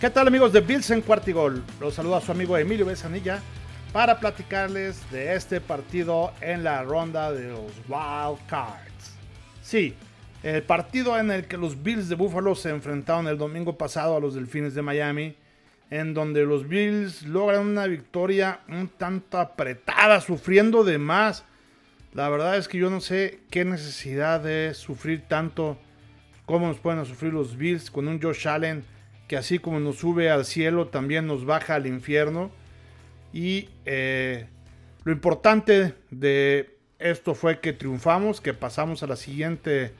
¿Qué tal amigos de Bills en Cuartigol? Los saluda a su amigo Emilio Besanilla para platicarles de este partido en la ronda de los Wild Cards. Sí, el partido en el que los Bills de Buffalo se enfrentaron el domingo pasado a los Delfines de Miami, en donde los Bills logran una victoria un tanto apretada, sufriendo de más. La verdad es que yo no sé qué necesidad de sufrir tanto como nos pueden sufrir los Bills con un Josh Allen que así como nos sube al cielo, también nos baja al infierno. Y eh, lo importante de esto fue que triunfamos, que pasamos a la siguiente,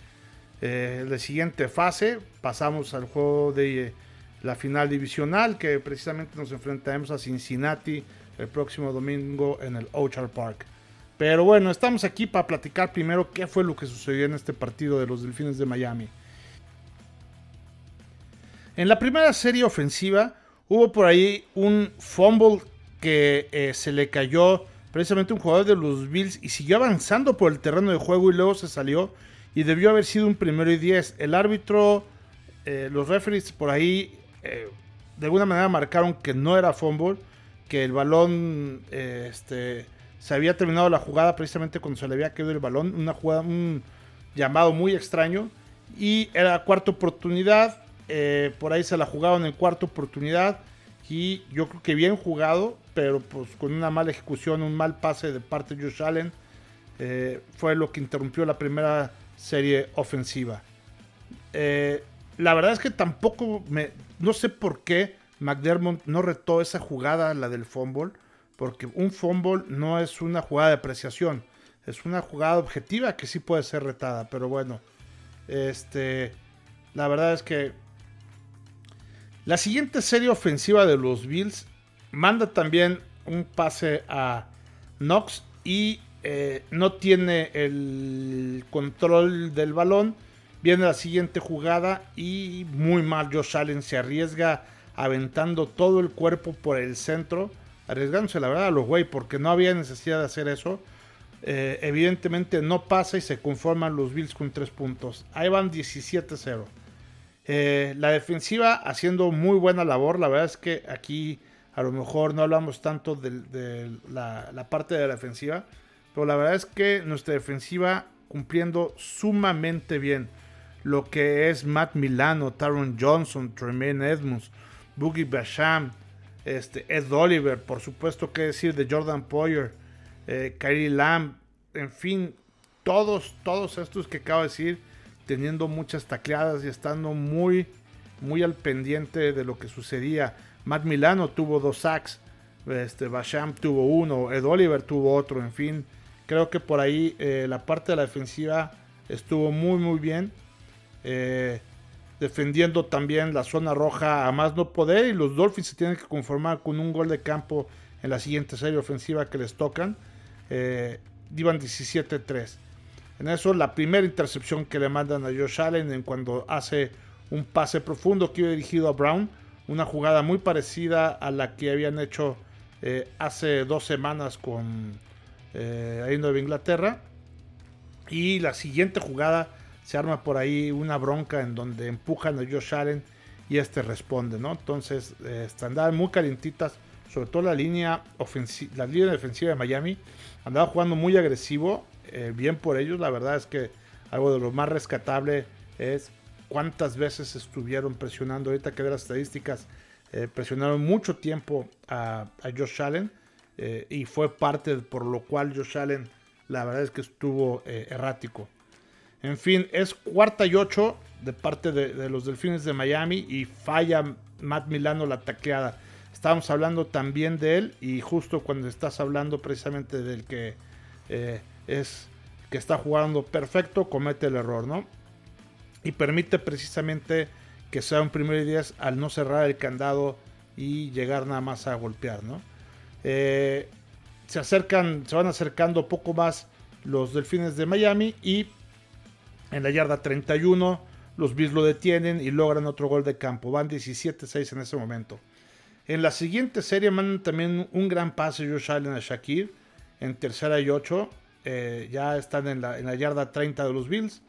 eh, la siguiente fase, pasamos al juego de la final divisional, que precisamente nos enfrentaremos a Cincinnati el próximo domingo en el Orchard Park. Pero bueno, estamos aquí para platicar primero qué fue lo que sucedió en este partido de los Delfines de Miami. En la primera serie ofensiva hubo por ahí un fumble que eh, se le cayó precisamente un jugador de los Bills y siguió avanzando por el terreno de juego y luego se salió y debió haber sido un primero y diez. El árbitro, eh, los referees por ahí eh, de alguna manera marcaron que no era fumble, que el balón este, se había terminado la jugada precisamente cuando se le había caído el balón, una jugada, un llamado muy extraño y era cuarta oportunidad eh, por ahí se la jugaron en cuarta oportunidad. Y yo creo que bien jugado, pero pues con una mala ejecución, un mal pase de parte de Josh Allen, eh, fue lo que interrumpió la primera serie ofensiva. Eh, la verdad es que tampoco me. No sé por qué McDermott no retó esa jugada, la del fumble. Porque un fumble no es una jugada de apreciación. Es una jugada objetiva que sí puede ser retada. Pero bueno. Este. La verdad es que la siguiente serie ofensiva de los Bills manda también un pase a Knox y eh, no tiene el control del balón. Viene la siguiente jugada y muy mal Josh Allen se arriesga aventando todo el cuerpo por el centro, arriesgándose la verdad a los güey porque no había necesidad de hacer eso. Eh, evidentemente no pasa y se conforman los Bills con 3 puntos. Ahí van 17-0. Eh, la defensiva haciendo muy buena labor. La verdad es que aquí a lo mejor no hablamos tanto de, la, parte de la defensiva. Pero la verdad es que nuestra defensiva cumpliendo sumamente bien lo que es Matt Milano, Taron Johnson, Tremaine Edmonds, Boogie Basham, este, Ed Oliver, por supuesto que decir de Jordan Poyer, eh, Kyrie Lamb, en fin, todos, todos estos que acabo de decir teniendo muchas tacleadas y estando muy, muy al pendiente de lo que sucedía. Matt Milano tuvo dos sacks, este, Basham tuvo uno, Ed Oliver tuvo otro, en fin. Creo que por ahí eh, la parte de la defensiva estuvo muy, muy bien. Eh, defendiendo también la zona roja a más no poder. Y los Dolphins se tienen que conformar con un gol de campo en la siguiente serie ofensiva que les tocan. Eh, iban 17-3. En eso, la primera intercepción que le mandan a Josh Allen en cuando hace un pase profundo que iba dirigido a Brown. Una jugada muy parecida a la que habían hecho eh, hace dos semanas con eh, Inglaterra. Y la siguiente jugada se arma por ahí una bronca en donde empujan a Josh Allen y este responde, ¿no? Entonces, eh, andaban muy calientitas, sobre todo la línea, la línea defensiva de Miami. Andaba jugando muy agresivo eh, bien por ellos. La verdad es que algo de lo más rescatable es cuántas veces estuvieron presionando. Ahorita que de las estadísticas, eh, presionaron mucho tiempo a, Josh Allen eh, y fue parte por lo cual Josh Allen, la verdad es que estuvo errático. En fin, es cuarta y ocho de parte de, los Delfines de Miami y falla Matt Milano la tacleada. Estábamos hablando también de él y justo cuando estás hablando precisamente del que es que está jugando perfecto, comete el error, ¿no? Y permite precisamente que sea un primer 10 al no cerrar el candado y llegar nada más a golpear, ¿no? Eh, se acercan, se van acercando poco más los Delfines de Miami y en la yarda 31 los Bills lo detienen y logran otro gol de campo. Van 17-6 en ese momento. En la siguiente serie mandan también un gran pase Josh Allen a Shakir en tercera y 8 eh, ya están en la, yarda 30 de los Bills.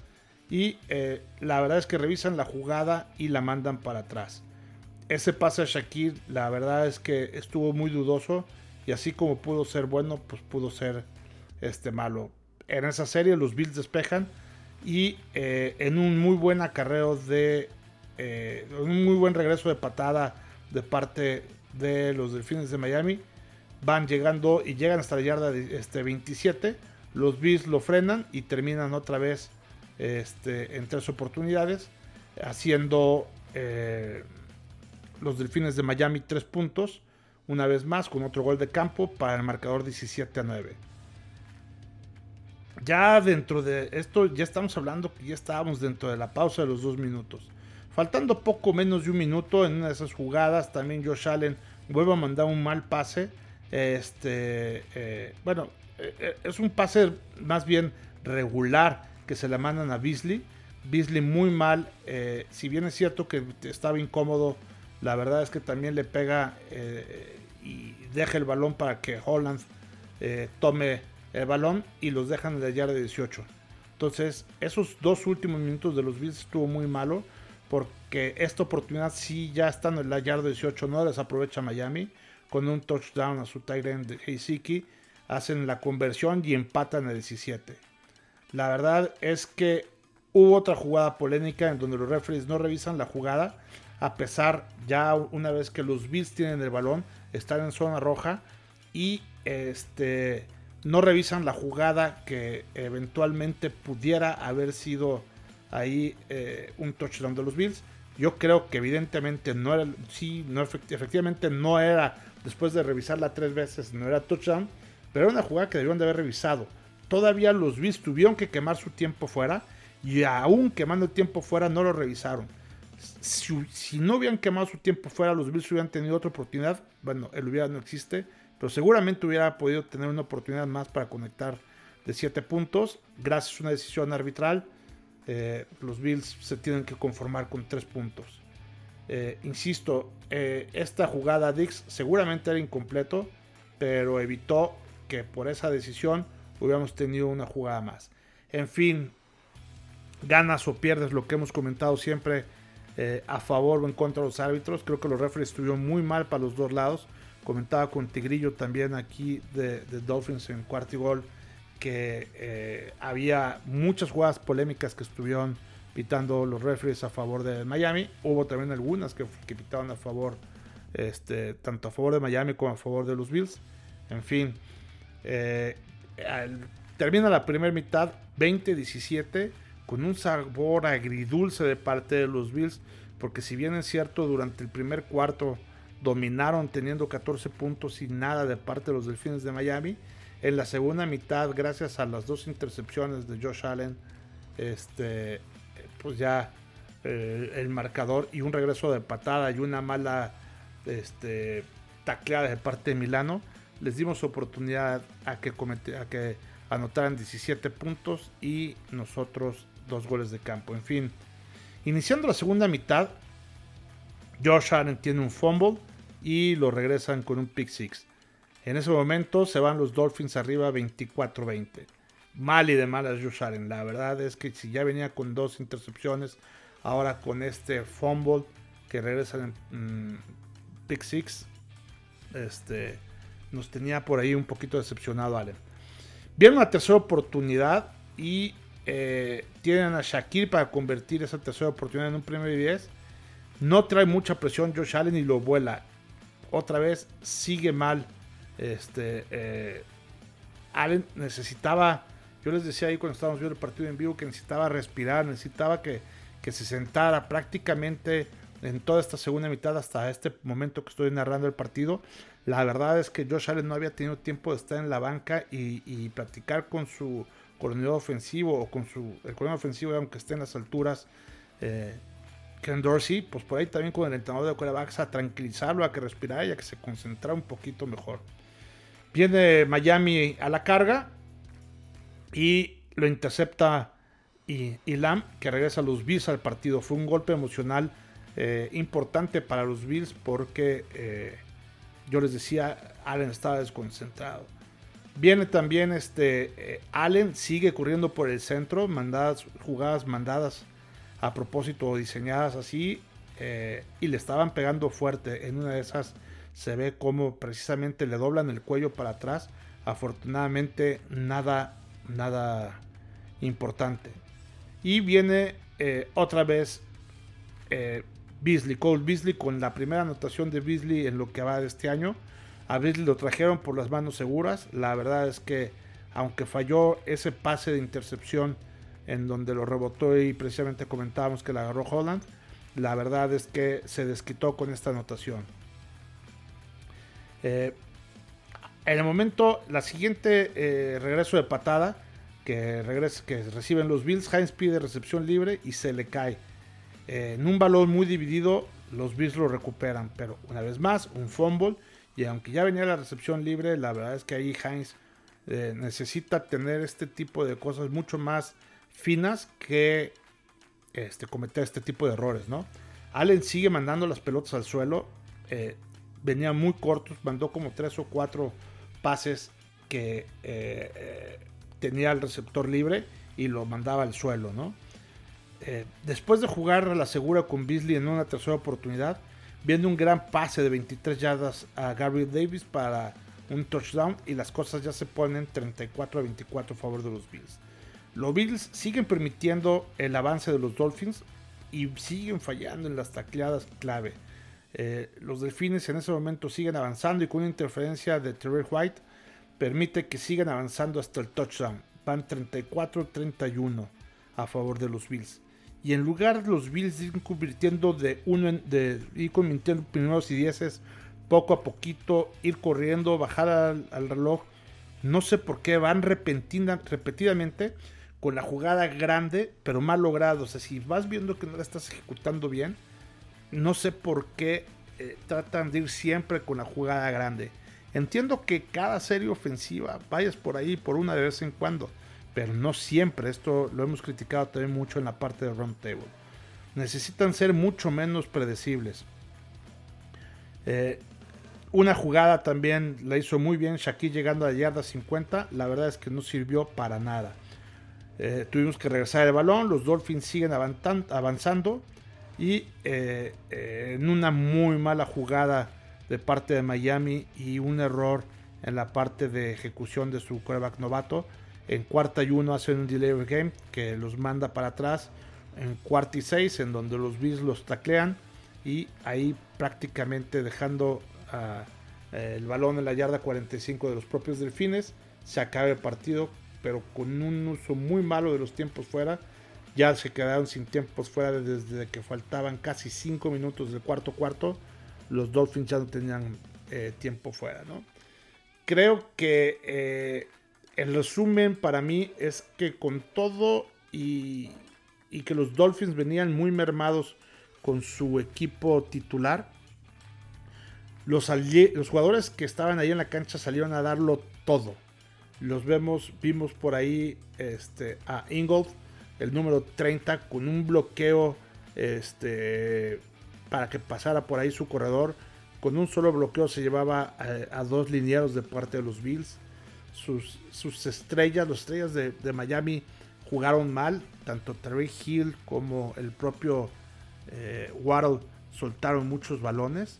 Y eh, la verdad es que revisan la jugada y la mandan para atrás. ese pase a Shakir, la verdad es que estuvo muy dudoso. Y así como pudo ser bueno, pues pudo ser este malo. En esa serie los Bills despejan. Y eh, en un muy buen acarreo de. Un muy buen regreso de patada de parte de los Delfines de Miami. Van llegando y llegan hasta la yarda este, 27. Los Bills lo frenan y terminan otra vez este, en tres oportunidades. Haciendo eh, los Delfines de Miami tres puntos. Una vez más con otro gol de campo para el marcador 17 a 9. Ya dentro de esto, ya estamos hablando que ya estábamos dentro de la pausa de los dos minutos. Faltando poco menos de un minuto en una de esas jugadas, también Josh Allen vuelve a mandar un mal pase. Este, eh, bueno, es un pase más bien regular que se le mandan a Beasley. Beasley muy mal. si bien es cierto que estaba incómodo, la verdad es que también le pega y deja el balón para que Holland tome el balón y los dejan en la yarda 18. Entonces, esos dos últimos minutos de los Bills estuvo muy malo porque esta oportunidad sí ya estando en la yarda 18 no les aprovecha Miami con un touchdown a su tight end Heisiki hacen la conversión y empatan el 17. La verdad es que hubo otra jugada polémica en donde los referees no revisan la jugada a pesar ya una vez que los Bills tienen el balón, están en zona roja y este no revisan la jugada que eventualmente pudiera haber sido ahí eh, un touchdown de los Bills. Yo creo que evidentemente no era, sí, no, efectivamente no era, después de revisarla tres veces, no era touchdown, pero era una jugada que debieron de haber revisado. Todavía los Bills tuvieron que quemar su tiempo fuera y aún quemando el tiempo fuera no lo revisaron. Si, no hubieran quemado su tiempo fuera, los Bills hubieran tenido otra oportunidad. Bueno, el hubiera no existe, pero seguramente hubiera podido tener una oportunidad más para conectar de 7 puntos gracias a una decisión arbitral. Eh, los Bills se tienen que conformar con 3 puntos. Eh, insisto, eh, esta jugada Dix seguramente era incompleto, pero evitó que por esa decisión hubiéramos tenido una jugada más. En fin, ganas o pierdes lo que hemos comentado siempre a favor o en contra de los árbitros. Creo que los referees estuvieron muy mal para los dos lados. Comentaba con Tigrillo también aquí de, Dolphins en cuarto y gol que eh, había muchas jugadas polémicas que estuvieron pitando los referees a favor de Miami. Hubo también algunas que, pitaban a favor, este, tanto a favor de Miami como a favor de los Bills. En fin, eh, termina la primera mitad 20-17 con un sabor agridulce de parte de los Bills, porque si bien es cierto, durante el primer cuarto dominaron teniendo 14 puntos y nada de parte de los Delfines de Miami en la segunda mitad, gracias a las dos intercepciones de Josh Allen, este, pues ya eh, el marcador y un regreso de patada y una mala este, tacleada de parte de Milano, les dimos oportunidad a que, a que anotaran 17 puntos y nosotros dos goles de campo. En fin, iniciando la segunda mitad, Josh Allen tiene un fumble y lo regresan con un pick six. En ese momento se van los Dolphins arriba 24-20. Mal y de malas Josh Allen. La verdad es que si ya venía con dos intercepciones, ahora con este fumble que regresa en mm, pick six, este, nos tenía por ahí un poquito decepcionado Allen. Viene una tercera oportunidad y eh, tienen a Shakir para convertir esa tercera oportunidad en un de 10. No trae mucha presión Josh Allen y lo vuela. Otra vez sigue mal este, eh, Allen necesitaba, yo les decía ahí cuando estábamos viendo el partido en vivo, que necesitaba respirar, necesitaba que, que se sentara prácticamente en toda esta segunda mitad hasta este momento que estoy narrando el partido. La verdad es que Josh Allen no había tenido tiempo de estar en la banca y, y practicar con su coordinador ofensivo o con su el coordinador ofensivo, aunque esté en las alturas. Eh, Ken Dorsey, pues por ahí también con el entrenador de quarterbacks a tranquilizarlo, a que respirara y a que se concentrara un poquito mejor. Viene Miami a la carga y lo intercepta y, Lam, que regresa a los Bills al partido. Fue un golpe emocional eh, importante para los Bills porque eh, yo les decía, Allen estaba desconcentrado. Viene también este eh, Allen, sigue corriendo por el centro, mandadas, jugadas mandadas a propósito diseñadas así. eh, y le estaban pegando fuerte. En una de esas se ve como precisamente le doblan el cuello para atrás. Afortunadamente nada, nada importante. Y viene eh, otra vez Beasley, Cole Beasley con la primera anotación de Beasley en lo que va de este año. A Beasley lo trajeron por las manos seguras. La verdad es que aunque falló ese pase de intercepción en donde lo rebotó y precisamente comentábamos que la agarró Holland, la verdad es que se desquitó con esta anotación. Eh, en el momento, la siguiente eh, regreso de patada que, regresa, que reciben los Bills, Heinz pide recepción libre y se le cae. Eh, en un balón muy dividido, los Bills lo recuperan, pero una vez más, un fumble. Y aunque ya venía la recepción libre, la verdad es que ahí Heinz necesita tener este tipo de cosas mucho más finas que este, cometer este tipo de errores, ¿no? Allen sigue mandando las pelotas al suelo. Eh, venía muy cortos, mandó como tres o cuatro pases que eh, eh, tenía el receptor libre y lo mandaba al suelo, ¿no? Después de jugar a la segura con Beasley en una tercera oportunidad, viene un gran pase de 23 yardas a Gabriel Davis para un touchdown y las cosas ya se ponen 34 a 24 a favor de los Bills. Los Bills siguen permitiendo el avance de los Dolphins y siguen fallando en las tacleadas clave. Eh, los Delfines en ese momento siguen avanzando y con una interferencia de Terry White permite que sigan avanzando hasta el touchdown. Van 34-31 a favor de los Bills. Y en lugar los Bills ir convirtiendo de uno de ir convirtiendo primeros y dieces poco a poquito, ir corriendo, bajar al, reloj. No sé por qué van repentina, repetidamente con la jugada grande, pero mal logrado. O sea, si vas viendo que no la estás ejecutando bien, no sé por qué eh, tratan de ir siempre con la jugada grande. Entiendo que cada serie ofensiva vayas por ahí por una de vez en cuando, pero no siempre. Esto lo hemos criticado también mucho en la parte de round table. Necesitan ser mucho menos predecibles. Eh, una jugada también la hizo muy bien Shaquille llegando a la yarda 50. La verdad es que no sirvió para nada. Eh, tuvimos que regresar el balón, los Dolphins siguen avanzando y eh, en una muy mala jugada de parte de Miami y un error en la parte de ejecución de su quarterback novato. En cuarta y uno hacen un delay of game que los manda para atrás. En cuarta y seis, en donde los Bills los taclean y ahí prácticamente dejando el balón en la yarda 45 de los propios Delfines. Se acaba el partido pero con un uso muy malo de los tiempos fuera. Ya se quedaron sin tiempos fuera desde que faltaban casi 5 minutos del cuarto cuarto. Los Dolphins ya no tenían eh, tiempo fuera, ¿no? Creo que eh, el resumen para mí es que con todo y, y que los Dolphins venían muy mermados con su equipo titular, los, los jugadores que estaban ahí en la cancha salieron a darlo todo los vemos, vimos por ahí este, a Ingold, el número 30, con un bloqueo este, para que pasara por ahí su corredor. Con un solo bloqueo se llevaba a, dos linieros de parte de los Bills. Sus, estrellas, las estrellas de, Miami jugaron mal. Tanto Terry Hill como el propio eh, Waddle soltaron muchos balones.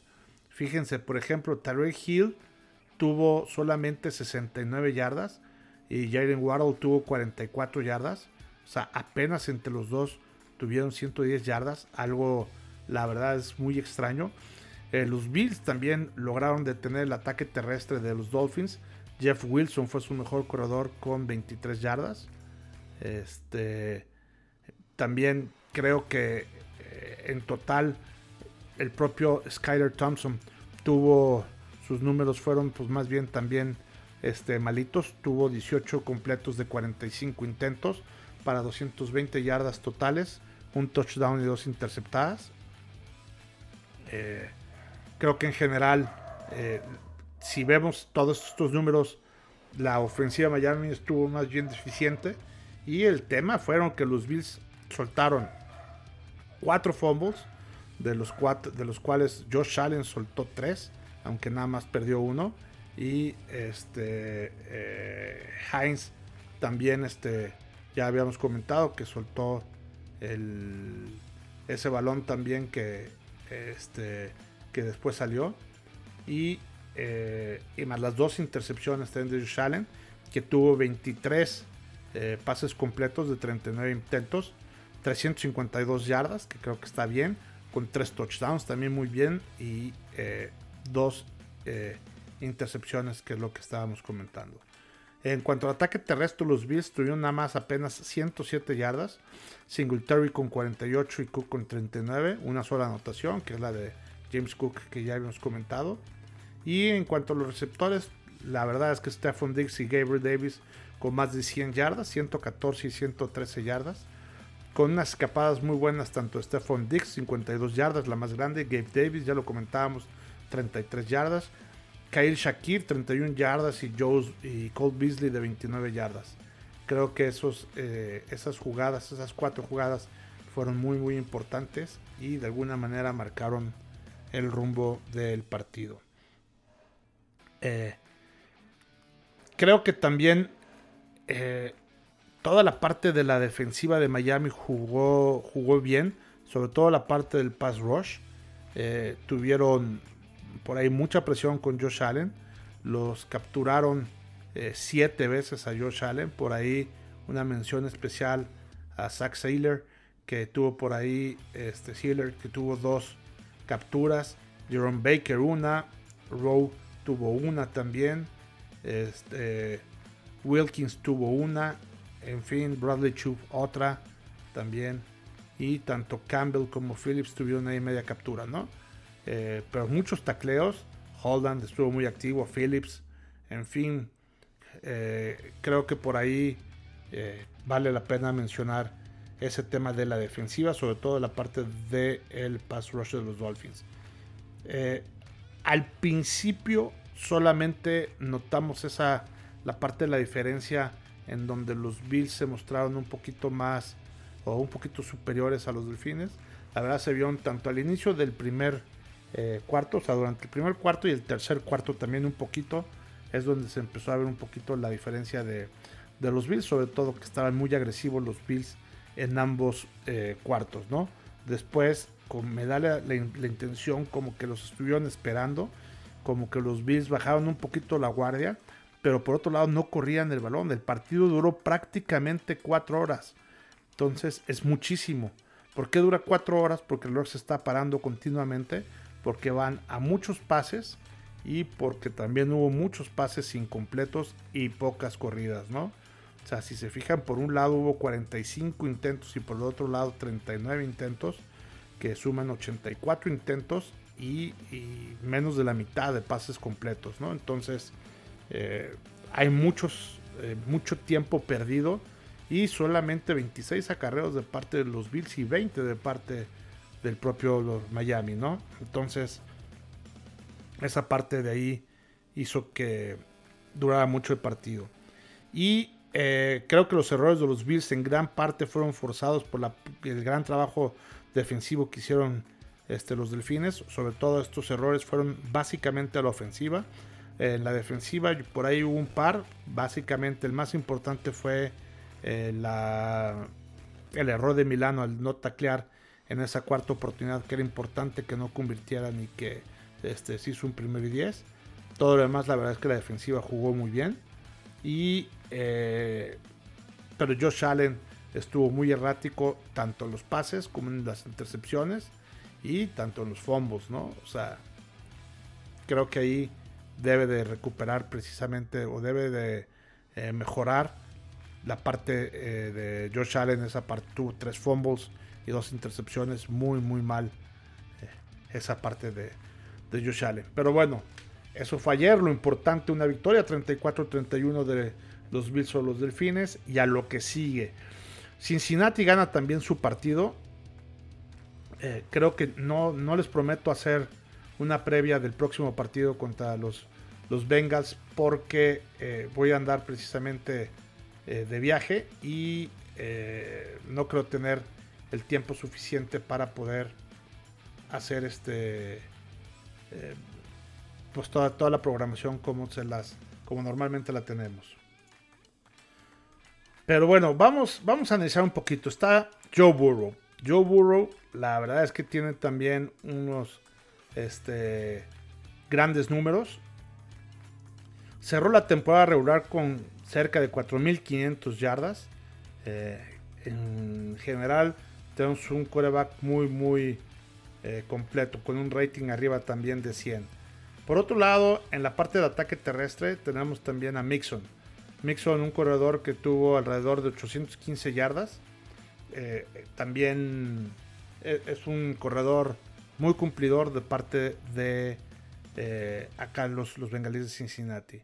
Fíjense, por ejemplo, Terry Hill tuvo solamente 69 yardas y Jalen Waddle tuvo 44 yardas. O sea, apenas entre los dos tuvieron 110 yardas. Algo, la verdad, es muy extraño. Eh, los Bills también lograron detener el ataque terrestre de los Dolphins. Jeff Wilson fue su mejor corredor con 23 yardas. Este, también creo que eh, en total el propio Skyler Thompson tuvo sus números fueron pues más bien también este, malitos. Tuvo 18 completos de 45 intentos para 220 yardas totales, un touchdown y dos interceptadas. Eh, creo que en general, eh, si vemos todos estos números, la ofensiva de Miami estuvo más bien deficiente. Y el tema fueron que los Bills soltaron cuatro fumbles, de los, cuatro, de los cuales Josh Allen soltó tres aunque nada más perdió uno. Y este eh, Heinz también este, ya habíamos comentado que soltó el, ese balón también que, este, que después salió. Y, y más las dos intercepciones de Josh Allen, que tuvo 23 pases completos de 39 intentos, 352 yardas, que creo que está bien, con tres touchdowns también muy bien y dos intercepciones, que es lo que estábamos comentando. En cuanto al ataque terrestre, los Bills tuvieron nada más apenas 107 yardas. Singletary con 48 y Cook con 39. Una sola anotación, que es la de James Cook que ya habíamos comentado. Y en cuanto a los receptores, la verdad es que Stephon Diggs y Gabriel Davis con más de 100 yardas, 114 y 113 yardas. Con unas escapadas muy buenas, tanto Stephon Diggs, 52 yardas, la más grande. Gabe Davis, ya lo comentábamos, 33 yardas. Kyle Shakir, 31 yardas, y, Joe, y Cole Beasley de 29 yardas. Creo que esos, eh, esas jugadas, esas cuatro jugadas, fueron muy, muy importantes y de alguna manera marcaron el rumbo del partido. Eh, creo que también eh, toda la parte de la defensiva de Miami jugó, jugó bien, sobre todo la parte del pass rush. tuvieron por ahí mucha presión con Josh Allen. Los capturaron eh, siete veces a Josh Allen. Por ahí una mención especial a Zach Saylor, que tuvo por ahí, este que tuvo dos capturas. Jerome Baker una. Rowe tuvo una también. Este, Wilkins tuvo una. En fin, Bradley Chubb otra también. Y tanto Campbell como Phillips tuvieron ahí media captura, ¿no? Eh, pero muchos tacleos. Holland estuvo muy activo, Phillips, en fin, eh, creo que por ahí eh, vale la pena mencionar ese tema de la defensiva, sobre todo la parte del el pass rush de los Dolphins. Al principio solamente notamos esa la parte de la diferencia en donde los Bills se mostraron un poquito más o un poquito superiores a los Delfines. La verdad se vio tanto al inicio del primer eh, cuarto, o sea, durante el primer cuarto y el tercer cuarto también un poquito, es donde se empezó a ver un poquito la diferencia de, los Bills, sobre todo que estaban muy agresivos los Bills en ambos eh, cuartos, ¿no? Después me da la, intención como que los estuvieron esperando, como que los Bills bajaron un poquito la guardia, pero por otro lado no corrían el balón. El partido duró prácticamente cuatro horas. Entonces es muchísimo. ¿Por qué dura cuatro horas? Porque el reloj se está parando continuamente porque van a muchos pases y porque también hubo muchos pases incompletos y pocas corridas, ¿no? O sea, si se fijan, por un lado hubo 45 intentos y por el otro lado 39 intentos, que suman 84 intentos y, menos de la mitad de pases completos, ¿no? Entonces, eh, hay muchos, eh, mucho tiempo perdido y solamente 26 acarreos de parte de los Bills y 20 de parte de del propio Miami, ¿no? Entonces, esa parte de ahí hizo que durara mucho el partido. Y eh, creo que los errores de los Bills en gran parte fueron forzados por el gran trabajo defensivo que hicieron este, los Delfines. Sobre todo estos errores fueron básicamente a la ofensiva. En la defensiva por ahí hubo un par. Básicamente el más importante fue eh, la, el error de Milano al no taclear en esa cuarta oportunidad que era importante que no convirtieran y que este, se hizo un primer y 10. Todo lo demás, la verdad es que la defensiva jugó muy bien. Y, eh, pero Josh Allen estuvo muy errático tanto en los pases como en las intercepciones y tanto en los fumbles, ¿no? O sea, creo que ahí debe de recuperar precisamente o debe de eh, mejorar la parte eh, de Josh Allen, esa parte tuvo tres fumbles y dos intercepciones. Muy, muy mal eh, esa parte de, de Josh Allen. Pero bueno, eso fue ayer. Lo importante, una victoria 34-31 de los Bills o los Delfines. Y a lo que sigue. Cincinnati gana también su partido. Eh, creo que no, no les prometo hacer una previa del próximo partido contra los, los Bengals porque eh, voy a andar precisamente de viaje y no creo tener el tiempo suficiente para poder hacer este eh, pues toda, toda la programación como se las como normalmente la tenemos pero bueno vamos vamos a analizar un poquito está Joe Burrow Joe Burrow, la verdad es que tiene también unos este, grandes números. Cerró la temporada regular con cerca de 4.500 yardas. Eh, en general, tenemos un coreback muy, muy eh, completo, con un rating arriba también de 100. Por otro lado, en la parte de ataque terrestre tenemos también a Mixon. Mixon, un corredor que tuvo alrededor de 815 yardas. Eh, también es un corredor muy cumplidor de parte de eh, acá los, los bengalíes de Cincinnati.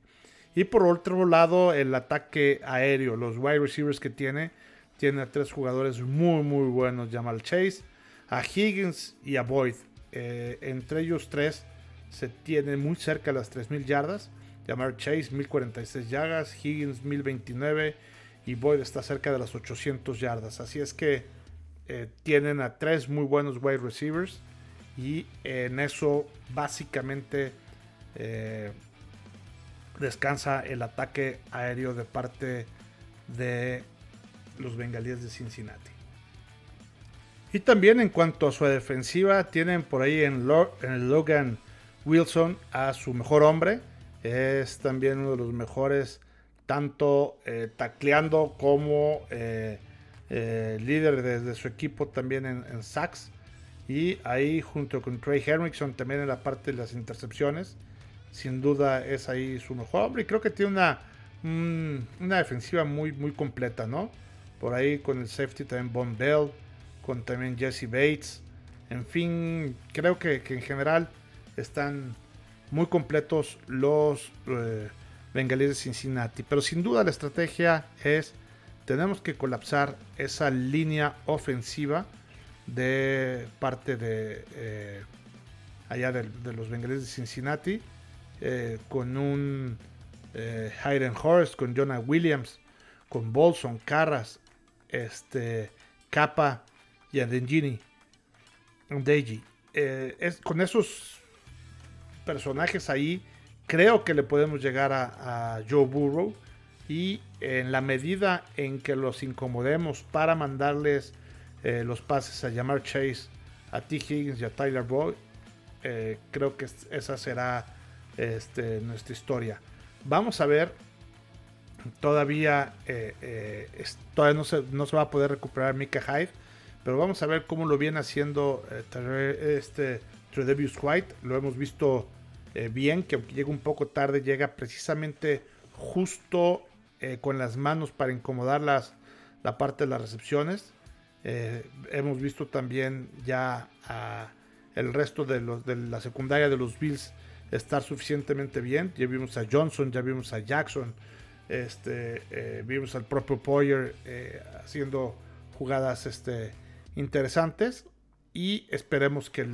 Y por otro lado, el ataque aéreo, los wide receivers que tiene, tiene a tres jugadores muy, muy buenos. Jamal Chase, a Higgins y a Boyd. Eh, entre ellos tres se tiene muy cerca las 3.000 yardas. Jamal Chase 1046 yardas, Higgins 1029 y Boyd está cerca de las 800 yardas. Así es que eh, tienen a tres muy buenos wide receivers y en eso básicamente eh, descansa el ataque aéreo de parte de los bengalíes de Cincinnati. Y también en cuanto a su defensiva, tienen por ahí en, Logan Wilson a su mejor hombre. Es también uno de los mejores, tanto eh, tacleando como eh, líder de, su equipo también en, sacks. Y ahí junto con Trey Henrickson también en la parte de las intercepciones. Sin duda es ahí su mejor hombre. Y creo que tiene una, una defensiva muy, muy completa, ¿no? Por ahí con el safety también Von Bell. Con también Jesse Bates. En fin, creo que, en general están muy completos los eh, bengalíes de Cincinnati. Pero sin duda la estrategia es, tenemos que colapsar esa línea ofensiva de parte de eh, allá de, los bengalíes de Cincinnati, eh, con un eh, Hayden Horst, con Jonah Williams, con Bolson, Carras, este, Kappa y Adengini, Deji. con esos personajes ahí, creo que le podemos llegar a, Joe Burrow. Y en la medida en que los incomodemos para mandarles eh, los pases a llamar Chase, a T. Higgins y a Tyler Boyd. Eh, creo que esa será este, nuestra historia. Vamos a ver. Todavía, eh, todavía no, se, no se va a poder recuperar Mika Hyde. Pero vamos a ver cómo lo viene haciendo este Tredevius White. Lo hemos visto bien, que llega un poco tarde, llega precisamente justo con las manos para incomodar las, la parte de las recepciones. Eh, hemos visto también ya el resto de, los, de la secundaria de los Bills estar suficientemente bien. Ya vimos a Johnson, ya vimos a Jackson, este, eh, vimos al propio Poyer eh, haciendo jugadas este, interesantes y esperemos que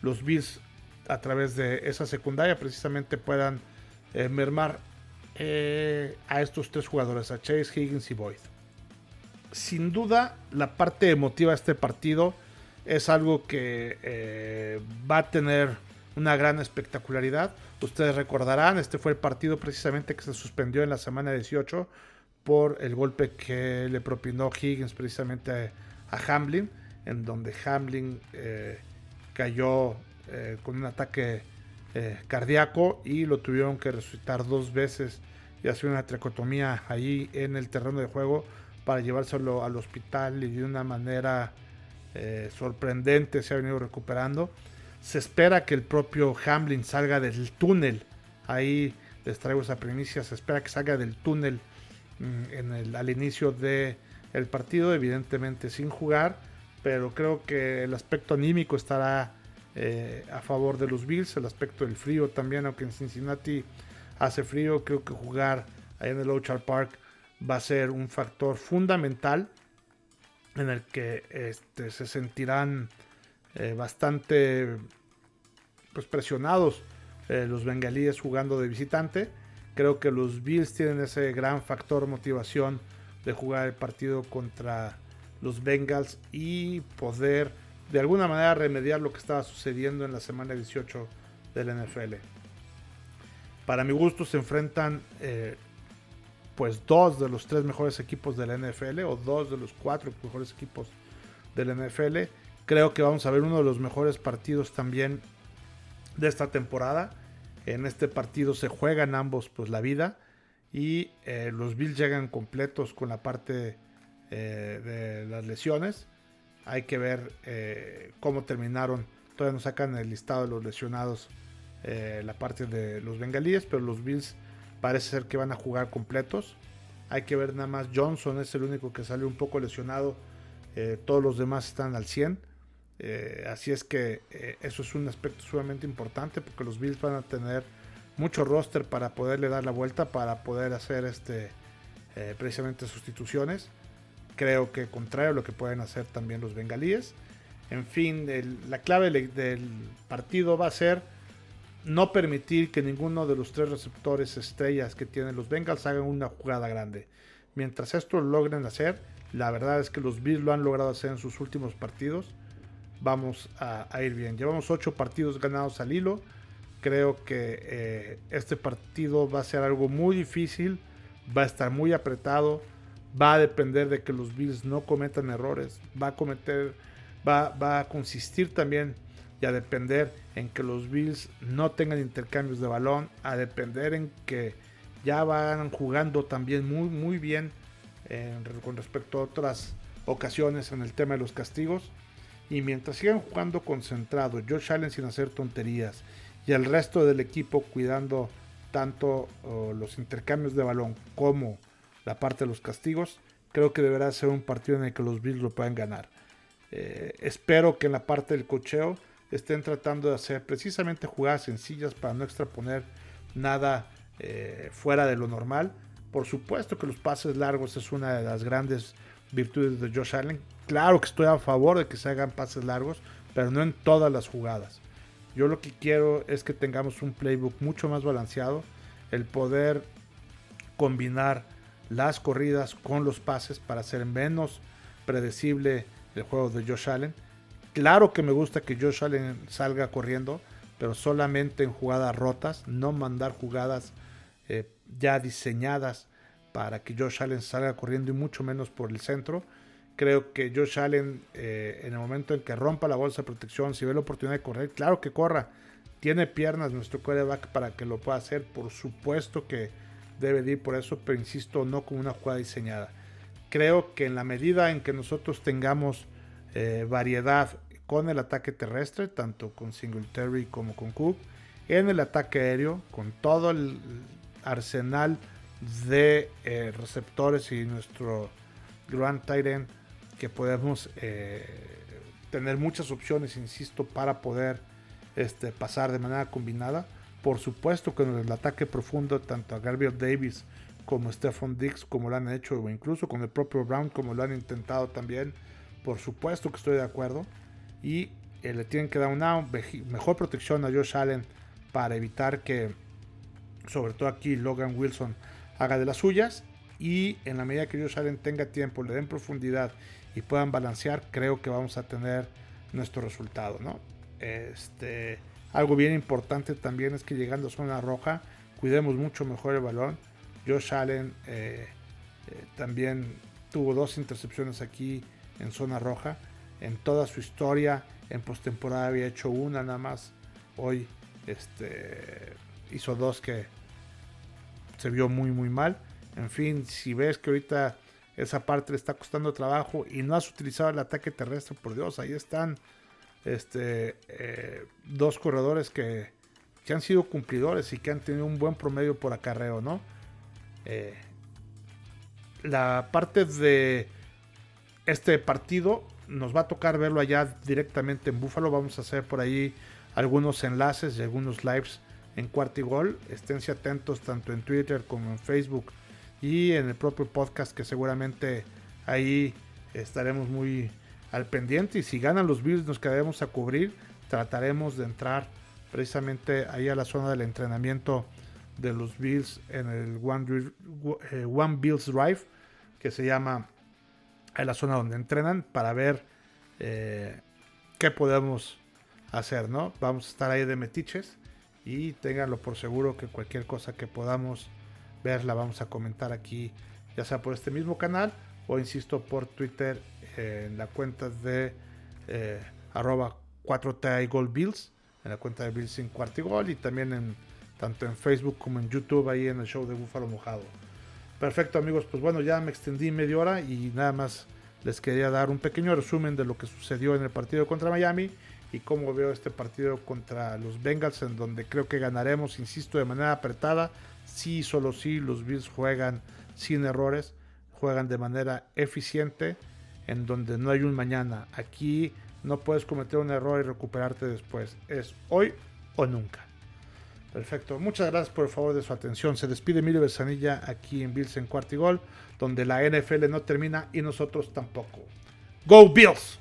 los Bills a través de esa secundaria precisamente puedan mermar a estos tres jugadores, a Chase, Higgins y Boyd sin duda la parte emotiva de este partido es algo que eh, va a tener una gran espectacularidad. Ustedes recordarán, este fue el partido precisamente que se suspendió en la semana 18 por el golpe que le propinó Higgins precisamente a, Hamlin, en donde Hamlin eh, cayó eh, con un ataque cardíaco y lo tuvieron que resucitar dos veces y hacer una tracotomía ahí en el terreno de juego para llevárselo al hospital y de una manera eh, sorprendente se ha venido recuperando. Se espera que el propio Hamlin salga del túnel. Ahí les traigo esa primicia. Se espera que salga del túnel mm, en el, al inicio del el partido, evidentemente sin jugar. Pero creo que el aspecto anímico estará eh, a favor de los Bills. El aspecto del frío también, aunque en Cincinnati hace frío, creo que jugar ahí en el Ochar Park va a ser un factor fundamental en el que este, se sentirán eh, bastante pues, presionados eh, los bengalíes jugando de visitante. Creo que los Bills tienen ese gran factor motivación de jugar el partido contra los Bengals y poder de alguna manera remediar lo que estaba sucediendo en la semana 18 del NFL. Para mi gusto se enfrentan eh, pues dos de los tres mejores equipos de la NFL o dos de los cuatro mejores equipos del NFL. Creo que vamos a ver uno de los mejores partidos también de esta temporada. En este partido se juegan ambos pues la vida y eh, los Bills llegan completos con la parte eh, de las lesiones. Hay que ver eh, cómo terminaron. Todavía no sacan el listado de los lesionados la parte de los bengalíes, pero los Bills parece ser que van a jugar completos. Hay que ver nada más. Johnson es el único que salió un poco lesionado. todos los demás están al 100. así es que eso es un aspecto sumamente importante porque los Bills van a tener mucho roster para poderle dar la vuelta, para poder hacer este eh, precisamente sustituciones. Creo que contrario a lo que pueden hacer también los bengalíes. En fin, la clave del partido va a ser no permitir que ninguno de los tres receptores estrellas que tienen los Bengals hagan una jugada grande. Mientras esto lo logren hacer, la verdad es que los Bills lo han logrado hacer en sus últimos partidos. Vamos a, ir bien. Llevamos ocho partidos ganados al hilo Creo que eh, este partido va a ser algo muy difícil, va a estar muy apretado, va a depender de que los Bills no cometan errores, va a cometer, va, va a consistir también y a depender en que los Bills no tengan intercambios de balón, a depender en que ya van jugando también muy, muy bien con respecto a otras ocasiones en el tema de los castigos. Y mientras sigan jugando concentrado, Josh Allen sin hacer tonterías y el resto del equipo cuidando tanto los intercambios de balón como la parte de los castigos, creo que deberá ser un partido en el que los Bills lo puedan ganar. Eh, espero que en la parte del cocheo estén tratando de hacer precisamente jugadas sencillas para no extraponer nada eh, fuera de lo normal. Por supuesto que los pases largos es una de las grandes virtudes de Josh Allen. Claro que estoy a favor de que se hagan pases largos, pero no en todas las jugadas. Yo lo que quiero es que tengamos un playbook mucho más balanceado, el poder combinar las corridas con los pases para hacer menos predecible el juego de Josh Allen. Claro que me gusta que Josh Allen salga corriendo, pero solamente en jugadas rotas, no mandar jugadas eh, ya diseñadas para que Josh Allen salga corriendo y mucho menos por el centro. Creo que Josh Allen, eh, en el momento en que rompa la bolsa de protección, si ve la oportunidad de correr, claro que corra. Tiene piernas nuestro quarterback para que lo pueda hacer. Por supuesto que debe ir por eso, pero insisto, no con una jugada diseñada. Creo que en la medida en que nosotros tengamos eh, variedad con el ataque terrestre, tanto con Singletary como con Cook, en el ataque aéreo, con todo el arsenal de eh, receptores y nuestro Grand Titan que podemos eh, tener muchas opciones, insisto, para poder este, pasar de manera combinada. Por supuesto que el ataque profundo, tanto a Gabriel Davis como a Stephon Dix, como lo han hecho, o incluso con el propio Brown, como lo han intentado también, por supuesto que estoy de acuerdo. Y eh, le tienen que dar una mejor protección a Josh Allen para evitar que, sobre todo aquí, Logan Wilson haga de las suyas. Y en la medida que Josh Allen tenga tiempo, le den profundidad y puedan balancear, creo que vamos a tener nuestro resultado, ¿no? Este, algo bien importante también es que llegando a zona roja, cuidemos mucho mejor el balón. Josh Allen eh, eh, también tuvo dos intercepciones aquí en zona roja. En toda su historia, en postemporada había hecho una nada más. Hoy este, hizo dos que se vio muy muy mal. En fin, si ves que ahorita esa parte le está costando trabajo y no has utilizado el ataque terrestre, por Dios, ahí están este, eh, dos corredores que, que, han sido cumplidores y que han tenido un buen promedio por acarreo, ¿no? Eh, la parte de este partido nos va a tocar verlo allá directamente en Búfalo. Vamos a hacer por ahí algunos enlaces y algunos lives en cuarto y gol. Esténse atentos tanto en Twitter como en Facebook y en el propio podcast que seguramente ahí estaremos muy al pendiente y si ganan los Bills nos quedaremos a cubrir trataremos de entrar precisamente ahí a la zona del entrenamiento de los Bills en el One, eh, Bills Drive que se llama a la zona donde entrenan para ver eh, qué podemos hacer no vamos a estar ahí de metiches y ténganlo por seguro que cualquier cosa que podamos ver la vamos a comentar aquí, ya sea por este mismo canal o insisto por Twitter en la cuenta de eh, arroba 4T Gold Bills, en la cuenta de Bills sin Cuartigol y también en tanto en Facebook como en YouTube ahí en el show de Búfalo Mojado. Perfecto amigos, pues bueno, ya me extendí media hora y nada más les quería dar un pequeño resumen de lo que sucedió en el partido contra Miami y cómo veo este partido contra los Bengals en donde creo que ganaremos, insisto, de manera apretada. Sí, solo sí, los Bills juegan sin errores, juegan de manera eficiente, en donde no hay un mañana. Aquí no puedes cometer un error y recuperarte después. Es hoy o nunca. Perfecto. Muchas gracias por el favor de su atención. Se despide Emilio Besanilla aquí en Bills en Cuartigol, donde la NFL no termina y nosotros tampoco. ¡Go Bills!